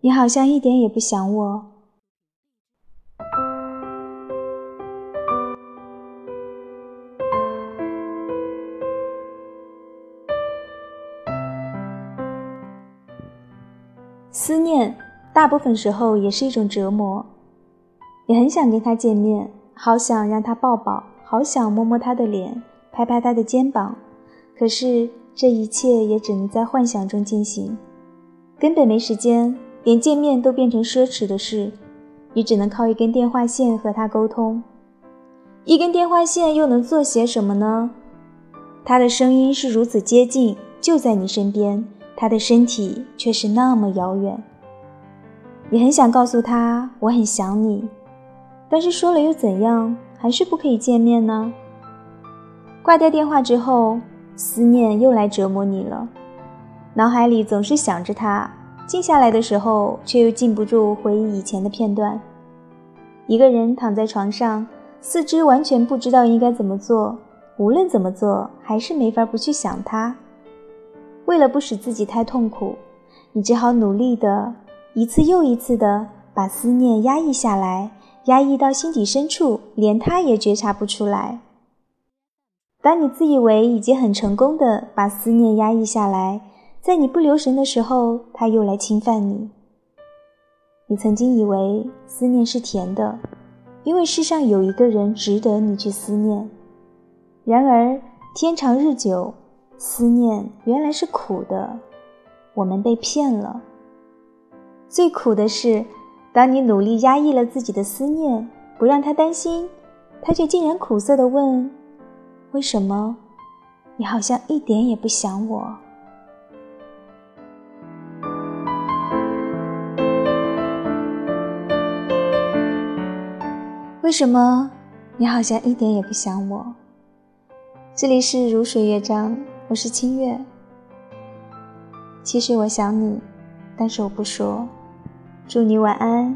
你好像一点也不想我。思念大部分时候也是一种折磨，你很想跟他见面，好想让他抱抱，好想摸摸他的脸，拍拍他的肩膀，可是这一切也只能在幻想中进行，根本没时间。连见面都变成奢侈的事，你只能靠一根电话线和他沟通。一根电话线又能做些什么呢？他的声音是如此接近，就在你身边，他的身体却是那么遥远。你很想告诉他我很想你，但是说了又怎样？还是不可以见面呢？挂掉电话之后，思念又来折磨你了，脑海里总是想着他。静下来的时候，却又禁不住回忆以前的片段。一个人躺在床上，四肢完全不知道应该怎么做，无论怎么做，还是没法不去想他。为了不使自己太痛苦，你只好努力的一次又一次的把思念压抑下来，压抑到心底深处，连他也觉察不出来。当你自以为已经很成功的把思念压抑下来。在你不留神的时候，他又来侵犯你。你曾经以为思念是甜的，因为世上有一个人值得你去思念。然而天长日久，思念原来是苦的。我们被骗了。最苦的是，当你努力压抑了自己的思念，不让他担心，他却竟然苦涩地问：“为什么？你好像一点也不想我。”为什么你好像一点也不想我？这里是如水乐章，我是清月。其实我想你，但是我不说。祝你晚安。